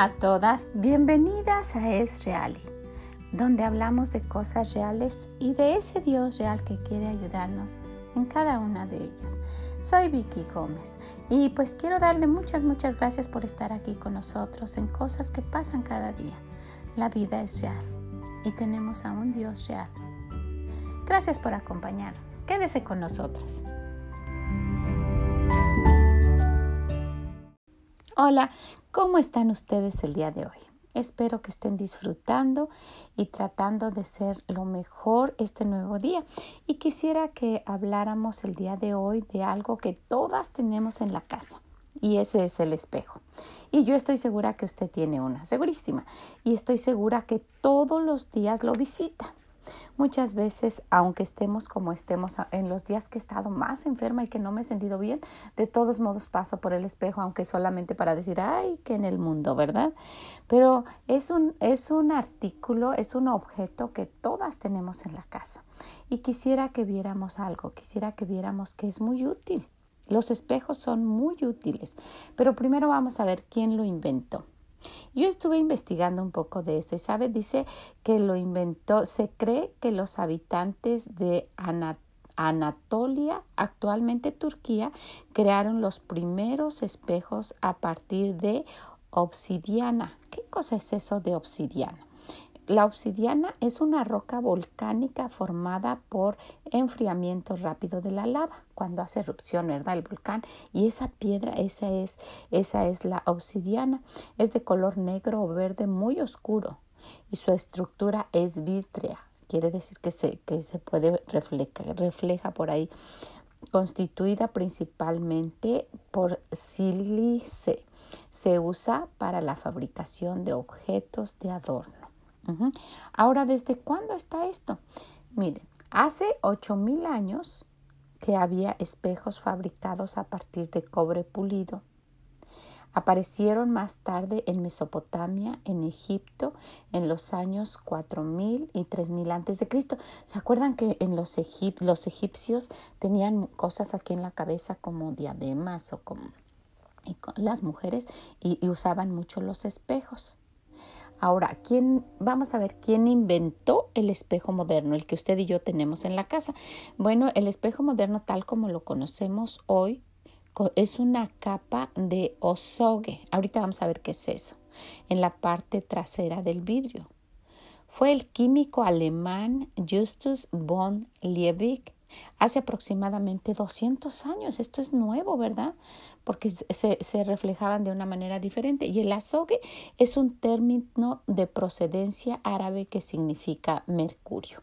A todas, bienvenidas a Es Real, donde hablamos de cosas reales y de ese Dios real que quiere ayudarnos en cada una de ellas. Soy Vicky Gómez y pues quiero darle muchas, muchas gracias por estar aquí con nosotros en cosas que pasan cada día. La vida es real y tenemos a un Dios real. Gracias por acompañarnos. Quédese con nosotros. Hola, ¿cómo están ustedes el día de hoy? Espero que estén disfrutando y tratando de ser lo mejor este nuevo día. Y quisiera que habláramos el día de hoy de algo que todas tenemos en la casa. Y ese es el espejo. Y yo estoy segura que usted tiene una, segurísima. Y estoy segura que todos los días lo visita. Muchas veces, aunque estemos como estemos, en los días que he estado más enferma y que no me he sentido bien, de todos modos paso por el espejo, aunque solamente para decir, ay, que en el mundo, ¿verdad? Pero es un, es un artículo, es un objeto que todas tenemos en la casa. Y quisiera que viéramos algo, quisiera que viéramos que es muy útil. Los espejos son muy útiles, pero primero vamos a ver quién lo inventó. Yo estuve investigando un poco de esto y sabe, dice que lo inventó, se cree que los habitantes de Anatolia, actualmente Turquía, crearon los primeros espejos a partir de obsidiana. ¿Qué cosa es eso de obsidiana? La obsidiana es una roca volcánica formada por enfriamiento rápido de la lava cuando hace erupción, ¿verdad? El volcán y esa piedra, esa es, esa es la obsidiana. Es de color negro o verde muy oscuro y su estructura es vítrea. Quiere decir que se, que se puede reflejar, refleja por ahí constituida principalmente por sílice. Se usa para la fabricación de objetos de adorno. Ahora, ¿desde cuándo está esto? Miren, hace 8000 años que había espejos fabricados a partir de cobre pulido. Aparecieron más tarde en Mesopotamia, en Egipto, en los años 4000 y 3000 antes de Cristo. ¿Se acuerdan que en los, los egipcios tenían cosas aquí en la cabeza como diademas o como las mujeres y usaban mucho los espejos? Ahora, ¿quién, vamos a ver quién inventó el espejo moderno, el que usted y yo tenemos en la casa. Bueno, el espejo moderno tal como lo conocemos hoy es una capa de osogue. Ahorita vamos a ver qué es eso. En la parte trasera del vidrio. Fue el químico alemán Justus von Liebig hace aproximadamente 200 años. Esto es nuevo, ¿verdad? Porque se, se, reflejaban de una manera diferente. Y el azogue es un término de procedencia árabe que significa mercurio.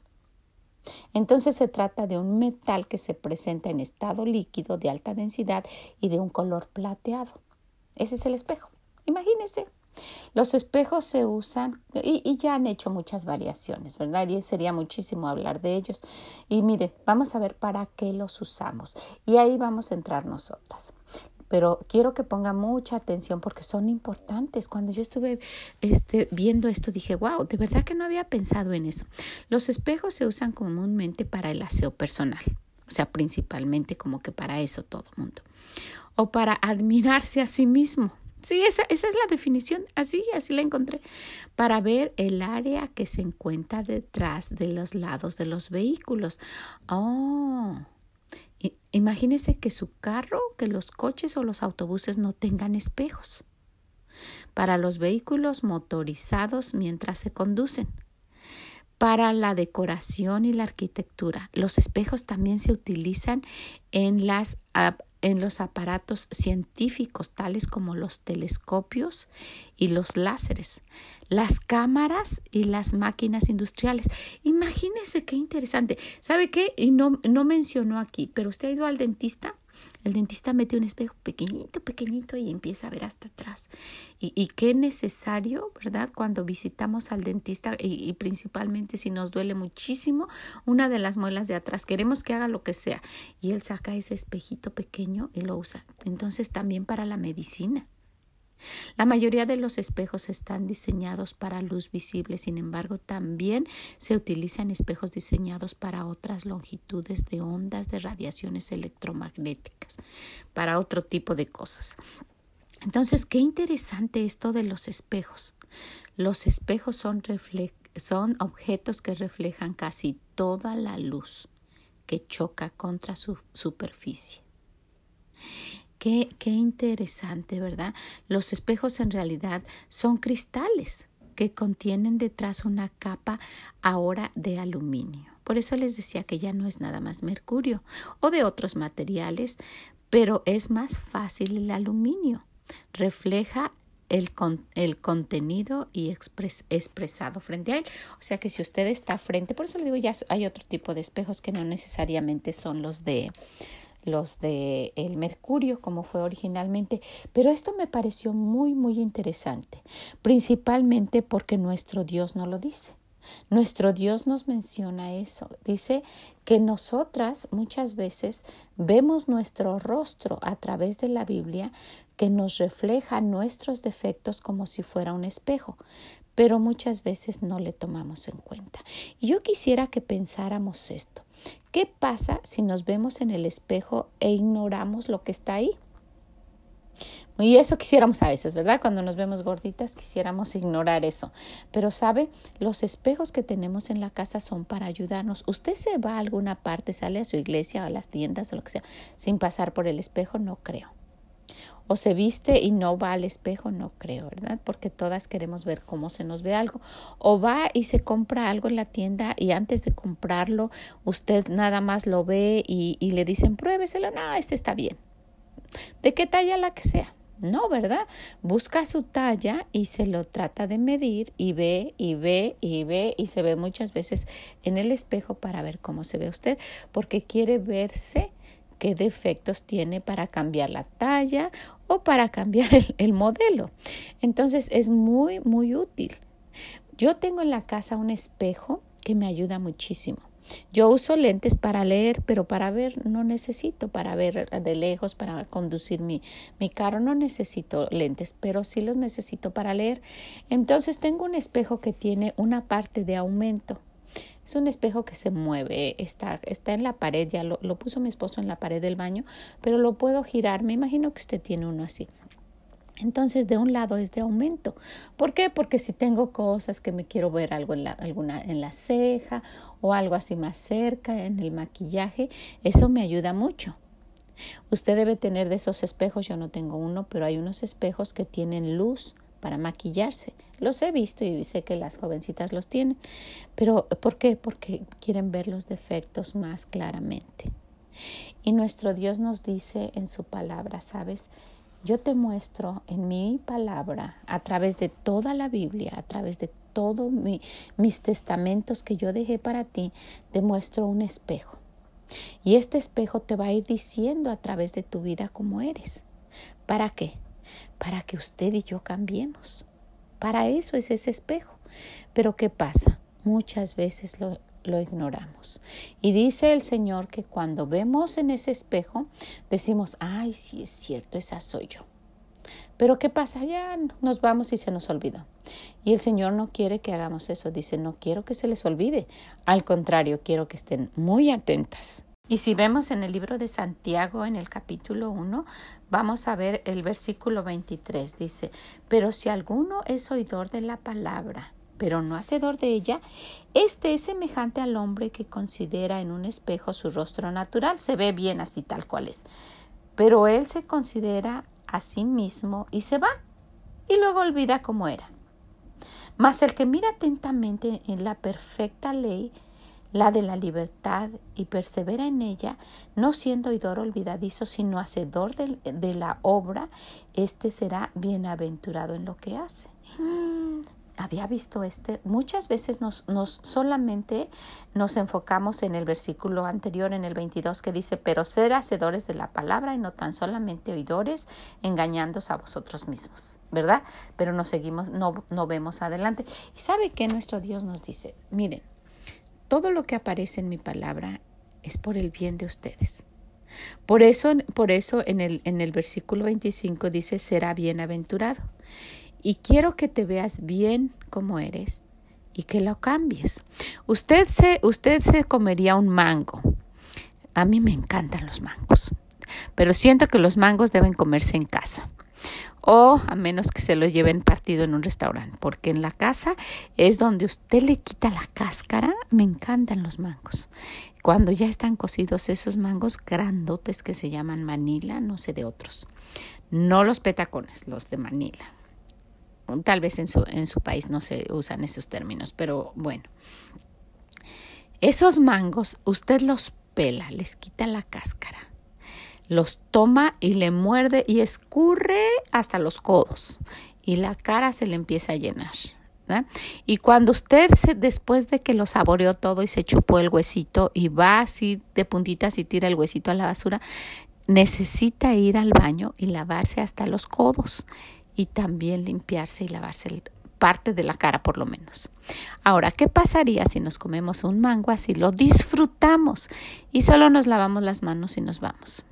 Entonces se trata de un metal que se presenta en estado líquido de alta densidad y de un color plateado. Ese es el espejo. Imagínense. Los espejos se usan y, ya han hecho muchas variaciones, ¿verdad? Y sería muchísimo hablar de ellos. Y mire, vamos a ver para qué los usamos. Y ahí vamos a entrar nosotras pero quiero que ponga mucha atención porque son importantes. Cuando yo estuve este, viendo esto dije, wow, de verdad que no había pensado en eso. Los espejos se usan comúnmente para el aseo personal, o sea, principalmente como que para eso todo el mundo, o para admirarse a sí mismo. Sí, esa, esa es la definición, así, así la encontré, para ver el área que se encuentra detrás de los lados de los vehículos. Oh, imagínese que su carro, que los coches o los autobuses no tengan espejos. Para los vehículos motorizados mientras se conducen. Para la decoración y la arquitectura. Los espejos también se utilizan en las en los aparatos científicos tales como los telescopios y los láseres, las cámaras y las máquinas industriales. Imagínese qué interesante. ¿Sabe qué? Y no, no mencionó aquí, pero usted ha ido al dentista el dentista mete un espejo pequeñito, pequeñito y empieza a ver hasta atrás. Y, y qué necesario, ¿verdad? Cuando visitamos al dentista y, y, principalmente si nos duele muchísimo una de las muelas de atrás, queremos que haga lo que sea. Y él saca ese espejito pequeño y lo usa. Entonces también para la medicina. La mayoría de los espejos están diseñados para luz visible, sin embargo, también se utilizan espejos diseñados para otras longitudes de ondas de radiaciones electromagnéticas, para otro tipo de cosas. Entonces, qué interesante esto de los espejos. Los espejos son, son objetos que reflejan casi toda la luz que choca contra su superficie. Qué, interesante, ¿verdad? Los espejos en realidad son cristales que contienen detrás una capa ahora de aluminio. Por eso les decía que ya no es nada más mercurio o de otros materiales, pero es más fácil el aluminio. Refleja el, el, contenido y expresado frente a él. O sea que si usted está frente, por eso le digo, ya hay otro tipo de espejos que no necesariamente son los de los de el mercurio como fue originalmente, pero esto me pareció muy muy interesante, principalmente porque nuestro Dios no lo dice. Nuestro Dios nos menciona eso. Dice que nosotras muchas veces vemos nuestro rostro a través de la Biblia que nos refleja nuestros defectos como si fuera un espejo, pero muchas veces no le tomamos en cuenta. Yo quisiera que pensáramos esto. ¿Qué pasa si nos vemos en el espejo e ignoramos lo que está ahí? Y eso quisiéramos a veces, ¿verdad? Cuando nos vemos gorditas quisiéramos ignorar eso. Pero sabe, los espejos que tenemos en la casa son para ayudarnos. Usted se va a alguna parte, sale a su iglesia o a las tiendas o lo que sea, sin pasar por el espejo, no creo o se viste y no va al espejo, no creo, ¿verdad? Porque todas queremos ver cómo se nos ve algo. O va y se compra algo en la tienda y antes de comprarlo, usted nada más lo ve y, le dicen, pruébeselo, no, este está bien. ¿De qué talla la que sea? No, ¿verdad? Busca su talla y se lo trata de medir y ve y ve y ve y se ve muchas veces en el espejo para ver cómo se ve usted, porque quiere verse qué defectos tiene para cambiar la talla o para cambiar el, modelo. Entonces es muy, muy útil. Yo tengo en la casa un espejo que me ayuda muchísimo. Yo uso lentes para leer, pero para ver no necesito, para ver de lejos, para conducir mi, mi carro no necesito lentes, pero sí los necesito para leer. Entonces tengo un espejo que tiene una parte de aumento es un espejo que se mueve, está, está en la pared, ya lo, lo puso mi esposo en la pared del baño, pero lo puedo girar. Me imagino que usted tiene uno así. Entonces, de un lado es de aumento. ¿Por qué? Porque si tengo cosas que me quiero ver algo en la, alguna, en la ceja o algo así más cerca, en el maquillaje, eso me ayuda mucho. Usted debe tener de esos espejos, yo no tengo uno, pero hay unos espejos que tienen luz para maquillarse. Los he visto y sé que las jovencitas los tienen. Pero ¿por qué? Porque quieren ver los defectos más claramente. Y nuestro Dios nos dice en su palabra, ¿sabes? Yo te muestro en mi palabra, a través de toda la Biblia, a través de todos mis testamentos que yo dejé para ti, te muestro un espejo. Y este espejo te va a ir diciendo a través de tu vida cómo eres. ¿Para qué? para que usted y yo cambiemos. Para eso es ese espejo. Pero ¿qué pasa? Muchas veces lo, ignoramos. Y dice el Señor que cuando vemos en ese espejo, decimos, ay, sí es cierto, esa soy yo. Pero ¿qué pasa? Ya nos vamos y se nos olvidó. Y el Señor no quiere que hagamos eso. Dice, no quiero que se les olvide. Al contrario, quiero que estén muy atentas y si vemos en el libro de Santiago, en el capítulo 1, vamos a ver el versículo 23. Dice, pero si alguno es oidor de la palabra, pero no hacedor de ella, este es semejante al hombre que considera en un espejo su rostro natural, se ve bien así tal cual es. Pero él se considera a sí mismo y se va, y luego olvida cómo era. Mas el que mira atentamente en la perfecta ley, la de la libertad, y persevera en ella, no siendo oidor olvidadizo, sino hacedor de, de la obra, éste será bienaventurado en lo que hace. había visto este. Muchas veces nos, nos, solamente nos enfocamos en el versículo anterior, en el 22, que dice, pero ser hacedores de la palabra y no tan solamente oidores, engañándos a vosotros mismos, ¿verdad? Pero nos seguimos, no, no vemos adelante. ¿Y sabe qué nuestro Dios nos dice? Miren, todo lo que aparece en mi palabra es por el bien de ustedes. Por eso, por eso en, el, en el versículo 25 dice, será bienaventurado. Y quiero que te veas bien como eres y que lo cambies. Usted se, usted se comería un mango. A mí me encantan los mangos, pero siento que los mangos deben comerse en casa. O a menos que se lo lleven partido en un restaurante, porque en la casa es donde usted le quita la cáscara. Me encantan los mangos. Cuando ya están cocidos esos mangos grandotes que se llaman Manila, no sé de otros. No los petacones, los de Manila. Tal vez en su, en su país no se usan esos términos, pero bueno. Esos mangos usted los pela, les quita la cáscara, los toma y le muerde y escurre hasta los codos y la cara se le empieza a llenar. Y cuando usted, se, después de que lo saboreó todo y se chupó el huesito y va así de puntitas y tira el huesito a la basura, necesita ir al baño y lavarse hasta los codos y también limpiarse y lavarse parte de la cara por lo menos. Ahora, ¿qué pasaría si nos comemos un mango así? Lo disfrutamos y solo nos lavamos las manos y nos vamos.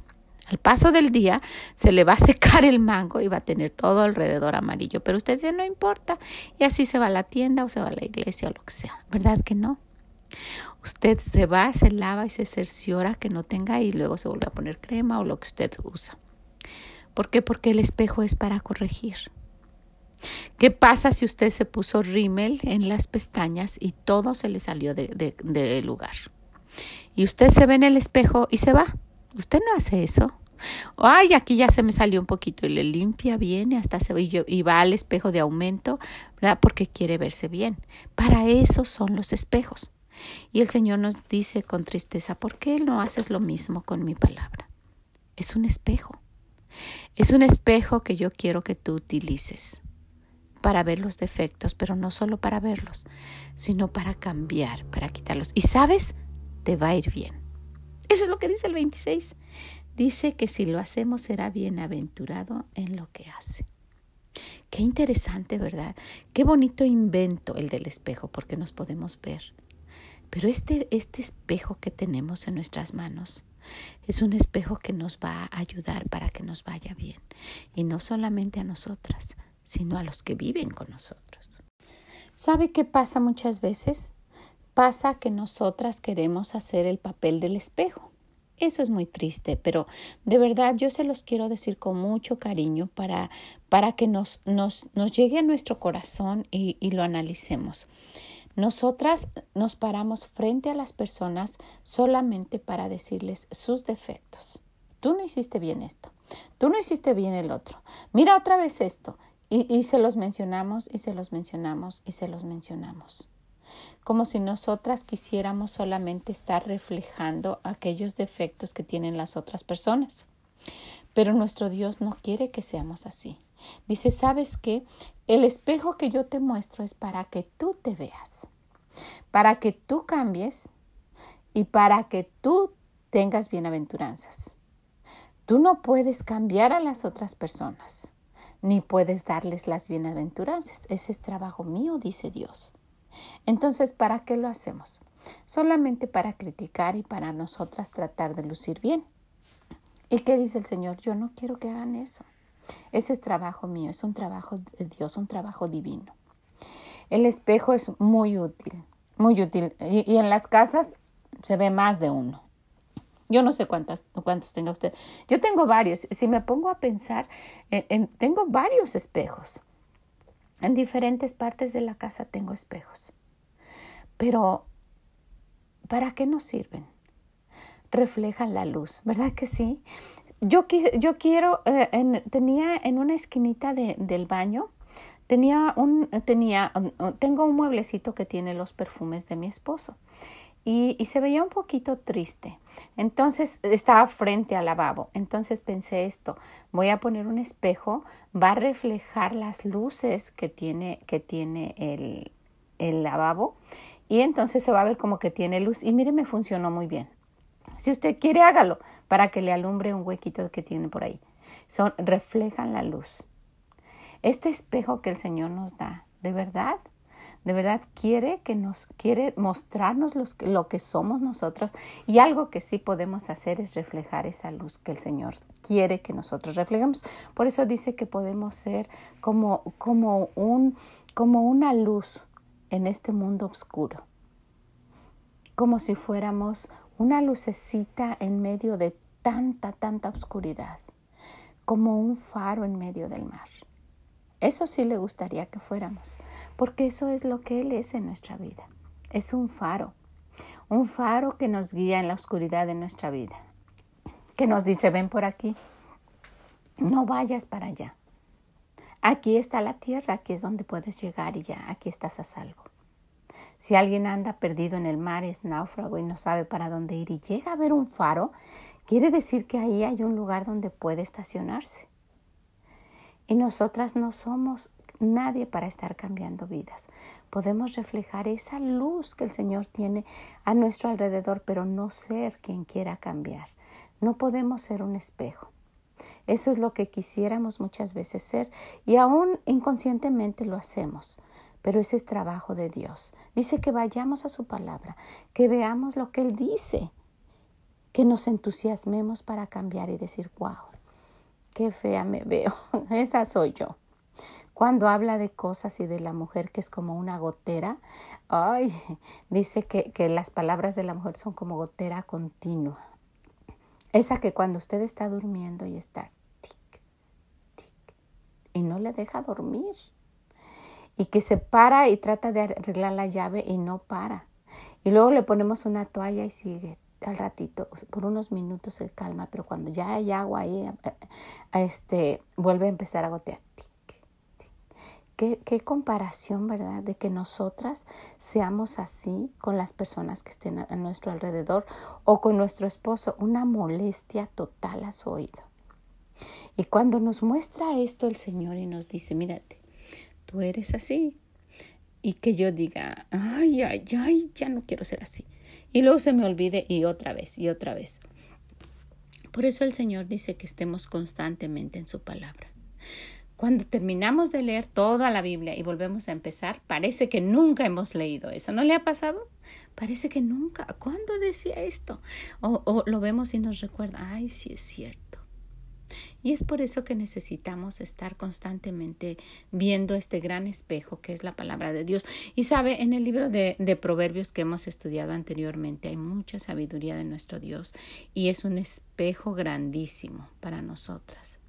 Al paso del día se le va a secar el mango y va a tener todo alrededor amarillo, pero usted dice no importa y así se va a la tienda o se va a la iglesia o lo que sea. ¿Verdad que no? Usted se va, se lava y se cerciora que no tenga y luego se vuelve a poner crema o lo que usted usa. ¿Por qué? Porque el espejo es para corregir. ¿Qué pasa si usted se puso rímel en las pestañas y todo se le salió de, de lugar? Y usted se ve en el espejo y se va. Usted no hace eso. Ay, aquí ya se me salió un poquito y le limpia bien y hasta se ve y va al espejo de aumento, ¿verdad? Porque quiere verse bien. Para eso son los espejos. Y el Señor nos dice con tristeza, ¿por qué no haces lo mismo con mi palabra? Es un espejo. Es un espejo que yo quiero que tú utilices para ver los defectos, pero no solo para verlos, sino para cambiar, para quitarlos. Y sabes, te va a ir bien. Eso es lo que dice el 26. Dice que si lo hacemos será bienaventurado en lo que hace. Qué interesante, ¿verdad? Qué bonito invento el del espejo, porque nos podemos ver. Pero este, este espejo que tenemos en nuestras manos es un espejo que nos va a ayudar para que nos vaya bien. Y no solamente a nosotras, sino a los que viven con nosotros. ¿Sabe qué pasa muchas veces? Pasa que nosotras queremos hacer el papel del espejo. Eso es muy triste, pero de verdad yo se los quiero decir con mucho cariño para, para que nos, nos, nos llegue a nuestro corazón y, lo analicemos. Nosotras nos paramos frente a las personas solamente para decirles sus defectos. Tú no hiciste bien esto, tú no hiciste bien el otro. Mira otra vez esto. Y, y se los mencionamos y se los mencionamos y se los mencionamos como si nosotras quisiéramos solamente estar reflejando aquellos defectos que tienen las otras personas. Pero nuestro Dios no quiere que seamos así. Dice, ¿sabes qué? El espejo que yo te muestro es para que tú te veas, para que tú cambies y para que tú tengas bienaventuranzas. Tú no puedes cambiar a las otras personas, ni puedes darles las bienaventuranzas. Ese es trabajo mío, dice Dios. Entonces, ¿para qué lo hacemos? Solamente para criticar y para nosotras tratar de lucir bien. ¿Y qué dice el Señor? Yo no quiero que hagan eso. Ese es trabajo mío, es un trabajo de Dios, un trabajo divino. El espejo es muy útil, muy útil. Y, en las casas se ve más de uno. Yo no sé cuántas, cuántos tenga usted. Yo tengo varios. Si me pongo a pensar, tengo varios espejos. En diferentes partes de la casa tengo espejos. Pero, ¿para qué nos sirven? Reflejan la luz, ¿verdad que sí? Yo, yo quiero, eh, tenía en una esquinita del baño, tenía un, tenía, tengo un mueblecito que tiene los perfumes de mi esposo y, se veía un poquito triste. Entonces estaba frente al lavabo. Entonces pensé esto, voy a poner un espejo, va a reflejar las luces que tiene, que tiene el, el lavabo y entonces se va a ver como que tiene luz. Y mire, me funcionó muy bien. Si usted quiere, hágalo para que le alumbre un huequito que tiene por ahí. Son, reflejan la luz. Este espejo que el Señor nos da, de verdad, de verdad quiere que nos quiere mostrarnos lo que somos nosotros y algo que sí podemos hacer es reflejar esa luz que el Señor quiere que nosotros reflejemos. Por eso dice que podemos ser como como un como una luz en este mundo oscuro. Como si fuéramos una lucecita en medio de tanta tanta oscuridad como un faro en medio del mar. Eso sí le gustaría que fuéramos, porque eso es lo que Él es en nuestra vida. Es un faro, un faro que nos guía en la oscuridad de nuestra vida, que nos dice, ven por aquí, no vayas para allá. Aquí está la tierra, aquí es donde puedes llegar y ya, aquí estás a salvo. Si alguien anda perdido en el mar, es náufrago y no sabe para dónde ir y llega a ver un faro, quiere decir que ahí hay un lugar donde puede estacionarse. Y nosotras no somos nadie para estar cambiando vidas. Podemos reflejar esa luz que el Señor tiene a nuestro alrededor, pero no ser quien quiera cambiar. No podemos ser un espejo. Eso es lo que quisiéramos muchas veces ser y aún inconscientemente lo hacemos. Pero ese es trabajo de Dios. Dice que vayamos a su palabra, que veamos lo que Él dice, que nos entusiasmemos para cambiar y decir, wow, qué fea me veo, esa soy yo. Cuando habla de cosas y de la mujer que es como una gotera, ay, dice que, que las palabras de la mujer son como gotera continua. Esa que cuando usted está durmiendo y está tic, tic, y no le deja dormir. Y que se para y trata de arreglar la llave y no para. Y luego le ponemos una toalla y sigue al ratito, por unos minutos se calma, pero cuando ya hay agua ahí, eh, eh, este, vuelve a empezar a gotear. Qué, qué, comparación, ¿verdad? De que nosotras seamos así con las personas que estén a, nuestro alrededor o con nuestro esposo, una molestia total a su oído. Y cuando nos muestra esto el Señor y nos dice, mírate, tú eres así. Y que yo diga, ay, ay, ay, ya no quiero ser así y luego se me olvide y otra vez y otra vez. Por eso el Señor dice que estemos constantemente en su palabra. Cuando terminamos de leer toda la Biblia y volvemos a empezar, parece que nunca hemos leído eso. ¿No le ha pasado? Parece que nunca. ¿Cuándo decía esto? O, o lo vemos y nos recuerda, ay, sí es cierto. Y es por eso que necesitamos estar constantemente viendo este gran espejo que es la palabra de Dios. Y sabe, en el libro de, de, Proverbios que hemos estudiado anteriormente hay mucha sabiduría de nuestro Dios y es un espejo grandísimo para nosotras,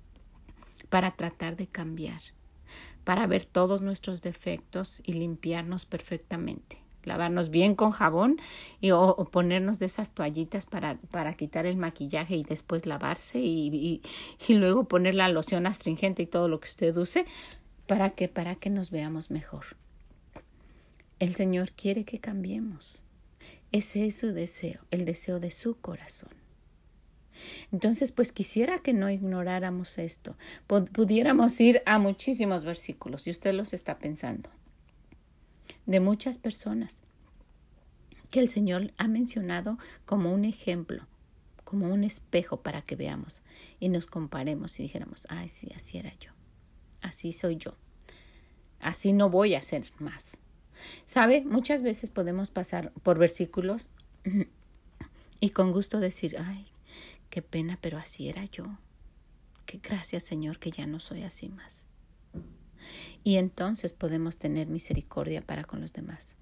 para tratar de cambiar, para ver todos nuestros defectos y limpiarnos perfectamente lavarnos bien con jabón y, o, ponernos de esas toallitas para, para quitar el maquillaje y después lavarse y, y, luego poner la loción astringente y todo lo que usted use para que para que nos veamos mejor. El Señor quiere que cambiemos. Ese es su deseo, el deseo de su corazón. Entonces, pues quisiera que no ignoráramos esto. Pudiéramos ir a muchísimos versículos y usted los está pensando de muchas personas que el Señor ha mencionado como un ejemplo, como un espejo para que veamos y nos comparemos y dijéramos, ay, sí, así era yo, así soy yo, así no voy a ser más. ¿Sabe? Muchas veces podemos pasar por versículos y con gusto decir, ay, qué pena, pero así era yo. Qué gracias, Señor, que ya no soy así más y entonces podemos tener misericordia para con los demás.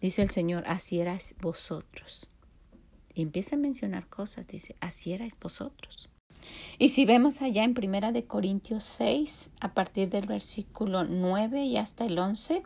Dice el Señor, así erais vosotros. Y empieza a mencionar cosas, dice, así erais vosotros. Y si vemos allá en Primera de Corintios 6, a partir del versículo 9 y hasta el 11,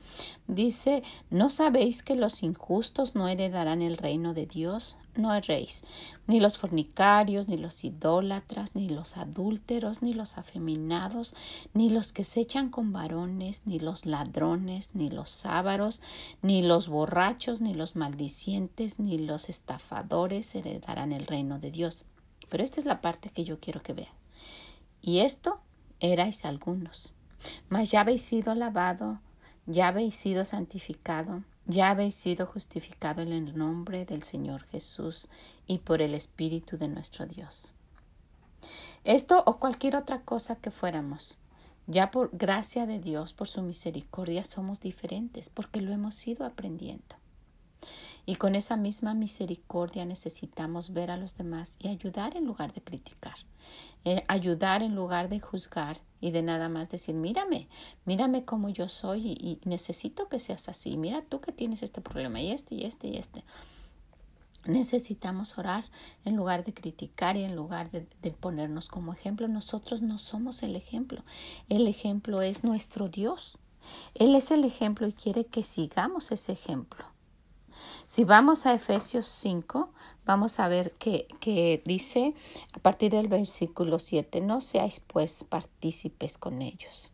dice, ¿no sabéis que los injustos no heredarán el reino de Dios? No erréis, ni los fornicarios, ni los idólatras, ni los adúlteros, ni los afeminados, ni los que se echan con varones, ni los ladrones, ni los ávaros, ni los borrachos, ni los maldicientes, ni los estafadores heredarán el reino de Dios. Pero esta es la parte que yo quiero que vean. Y esto erais algunos, mas ya habéis sido lavado, ya habéis sido santificado, ya habéis sido justificado en el nombre del Señor Jesús y por el Espíritu de nuestro Dios. Esto o cualquier otra cosa que fuéramos, ya por gracia de Dios, por su misericordia, somos diferentes porque lo hemos ido aprendiendo. Y con esa misma misericordia necesitamos ver a los demás y ayudar en lugar de criticar, eh, ayudar en lugar de juzgar y de nada más decir, mírame, mírame como yo soy y, y necesito que seas así, mira tú que tienes este problema y este y este y este. Necesitamos orar en lugar de criticar y en lugar de, ponernos como ejemplo. Nosotros no somos el ejemplo. El ejemplo es nuestro Dios. Él es el ejemplo y quiere que sigamos ese ejemplo. Si vamos a Efesios 5, vamos a ver que, que, dice a partir del versículo 7, no seáis pues partícipes con ellos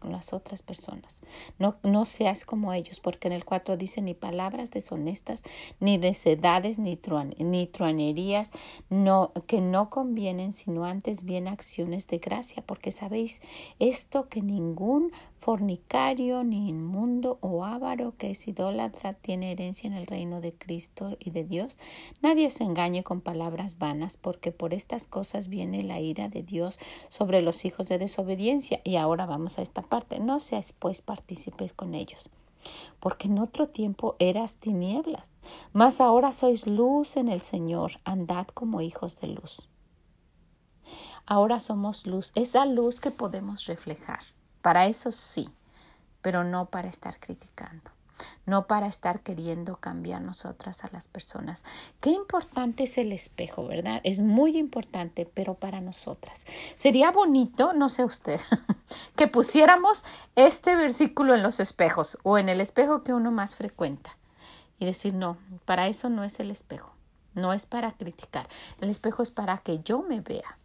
con las otras personas. No, no seas como ellos, porque en el 4 dice ni palabras deshonestas, ni necedades, ni, truan, ni truanerías, no, que no convienen, sino antes bien acciones de gracia, porque sabéis esto que ningún fornicario, ni inmundo o avaro que es idólatra tiene herencia en el reino de Cristo y de Dios. Nadie se engañe con palabras vanas, porque por estas cosas viene la ira de Dios sobre los hijos de desobediencia. Y ahora vamos a esta parte. No seas pues partícipes con ellos. Porque en otro tiempo eras tinieblas, mas ahora sois luz en el Señor, andad como hijos de luz. Ahora somos luz, esa luz que podemos reflejar. Para eso sí, pero no para estar criticando, no para estar queriendo cambiar nosotras a las personas. Qué importante es el espejo, ¿verdad? Es muy importante, pero para nosotras. Sería bonito, no sé usted, que pusiéramos este versículo en los espejos o en el espejo que uno más frecuenta y decir, no, para eso no es el espejo. No es para criticar. El espejo es para que yo me vea.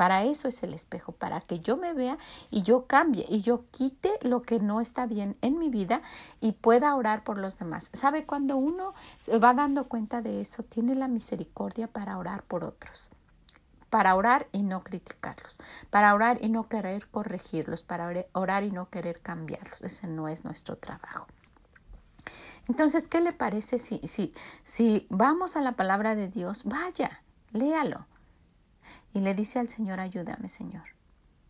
Para eso es el espejo, para que yo me vea y yo cambie y yo quite lo que no está bien en mi vida y pueda orar por los demás. ¿Sabe? Cuando uno va dando cuenta de eso, tiene la misericordia para orar por otros para orar y no criticarlos, para orar y no querer corregirlos, para orar y no querer cambiarlos. Ese no es nuestro trabajo. Entonces, ¿qué le parece si, si, si vamos a la palabra de Dios? Vaya, léalo y le dice al Señor, ayúdame Señor.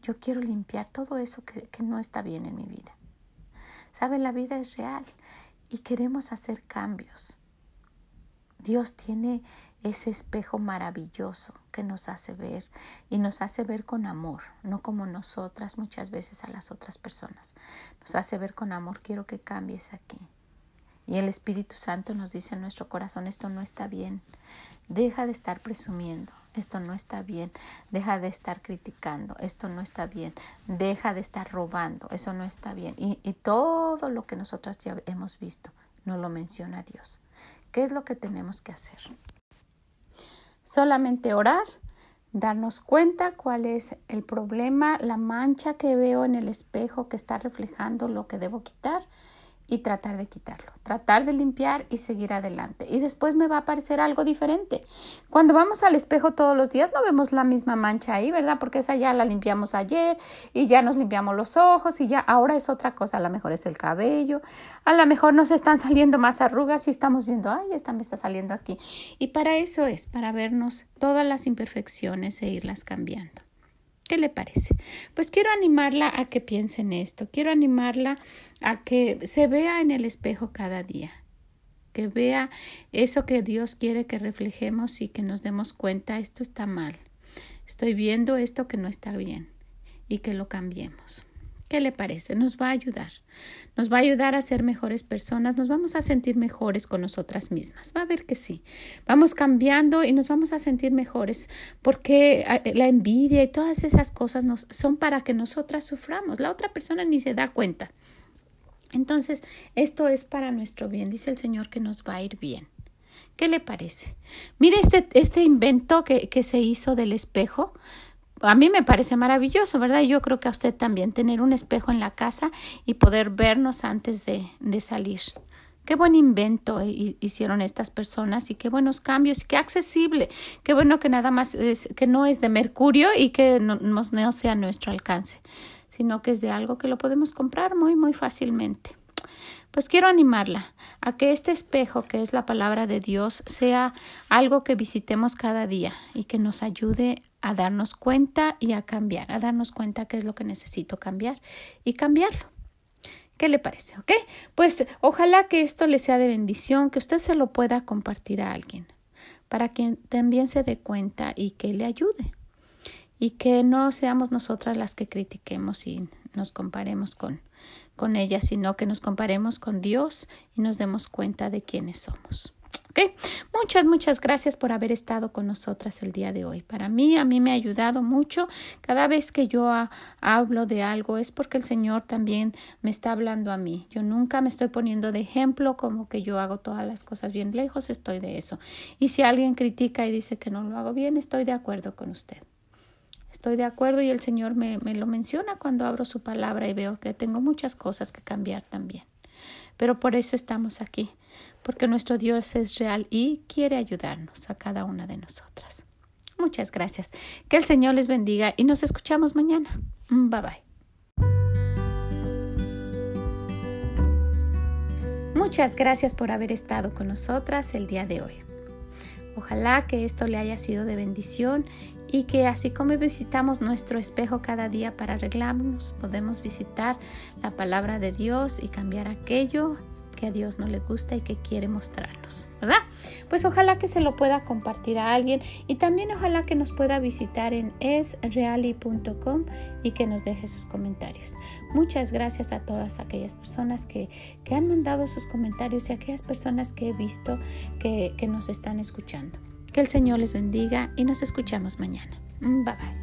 Yo quiero limpiar todo eso que, que no está bien en mi vida. Sabe, la vida es real y queremos hacer cambios. Dios tiene ese espejo maravilloso que nos hace ver y nos hace ver con amor, no como nosotras muchas veces a las otras personas. Nos hace ver con amor, quiero que cambies aquí. Y el Espíritu Santo nos dice en nuestro corazón, esto no está bien. Deja de estar presumiendo, esto no está bien, deja de estar criticando, esto no está bien, deja de estar robando, eso no está bien. Y, todo lo que nosotras ya hemos visto no lo menciona Dios. ¿Qué es lo que tenemos que hacer? Solamente orar, darnos cuenta cuál es el problema, la mancha que veo en el espejo que está reflejando lo que debo quitar y tratar de quitarlo, tratar de limpiar y seguir adelante. Y después me va a aparecer algo diferente. Cuando vamos al espejo todos los días no vemos la misma mancha ahí, ¿verdad? Porque esa ya la limpiamos ayer y ya nos limpiamos los ojos y ya ahora es otra cosa. A lo mejor es el cabello, a lo mejor nos están saliendo más arrugas y estamos viendo, ay, esta me está saliendo aquí. Y para eso es, para vernos todas las imperfecciones e irlas cambiando. ¿Qué le parece? Pues quiero animarla a que piense en esto, quiero animarla a que se vea en el espejo cada día, que vea eso que Dios quiere que reflejemos y que nos demos cuenta, esto está mal, estoy viendo esto que no está bien y que lo cambiemos. ¿Qué le parece? Nos va a ayudar. Nos va a ayudar a ser mejores personas, nos vamos a sentir mejores con nosotras mismas. Va a ver que sí. Vamos cambiando y nos vamos a sentir mejores porque eh, la envidia y todas esas cosas nos, son para que nosotras suframos. La otra persona ni se da cuenta. Entonces, esto es para nuestro bien. Dice el Señor que nos va a ir bien. ¿Qué le parece? Mire este, este invento que, que se hizo del espejo a mí me parece maravilloso, ¿verdad? Yo creo que a usted también tener un espejo en la casa y poder vernos antes de, salir. Qué buen invento hicieron estas personas y qué buenos cambios, qué accesible, qué bueno que nada más es, que no es de mercurio y que no, no sea nuestro alcance, sino que es de algo que lo podemos comprar muy, muy fácilmente. Pues quiero animarla a que este espejo, que es la palabra de Dios, sea algo que visitemos cada día y que nos ayude a darnos cuenta y a cambiar, a darnos cuenta qué es lo que necesito cambiar y cambiarlo. ¿Qué le parece? ¿Ok? Pues ojalá que esto le sea de bendición, que usted se lo pueda compartir a alguien, para que también se dé cuenta y que le ayude. Y que no seamos nosotras las que critiquemos y nos comparemos con, con ella, sino que nos comparemos con Dios y nos demos cuenta de quiénes somos. Muchas, muchas gracias por haber estado con nosotras el día de hoy. Para mí, a mí me ha ayudado mucho. Cada vez que yo hablo de algo es porque el Señor también me está hablando a mí. Yo nunca me estoy poniendo de ejemplo como que yo hago todas las cosas bien lejos, estoy de eso. Y si alguien critica y dice que no lo hago bien, estoy de acuerdo con usted. Estoy de acuerdo y el Señor me, me lo menciona cuando abro su palabra y veo que tengo muchas cosas que cambiar también. Pero por eso estamos aquí, porque nuestro Dios es real y quiere ayudarnos a cada una de nosotras. Muchas gracias. Que el Señor les bendiga y nos escuchamos mañana. Bye bye. Muchas gracias por haber estado con nosotras el día de hoy. Ojalá que esto le haya sido de bendición y que así como visitamos nuestro espejo cada día para arreglarnos, podemos visitar la palabra de Dios y cambiar aquello que a Dios no le gusta y que quiere mostrarnos, ¿verdad? Pues ojalá que se lo pueda compartir a alguien y también ojalá que nos pueda visitar en esreali.com y que nos deje sus comentarios. Muchas gracias a todas aquellas personas que, que han mandado sus comentarios y a aquellas personas que he visto que, que nos están escuchando. Que el Señor les bendiga y nos escuchamos mañana. Bye bye.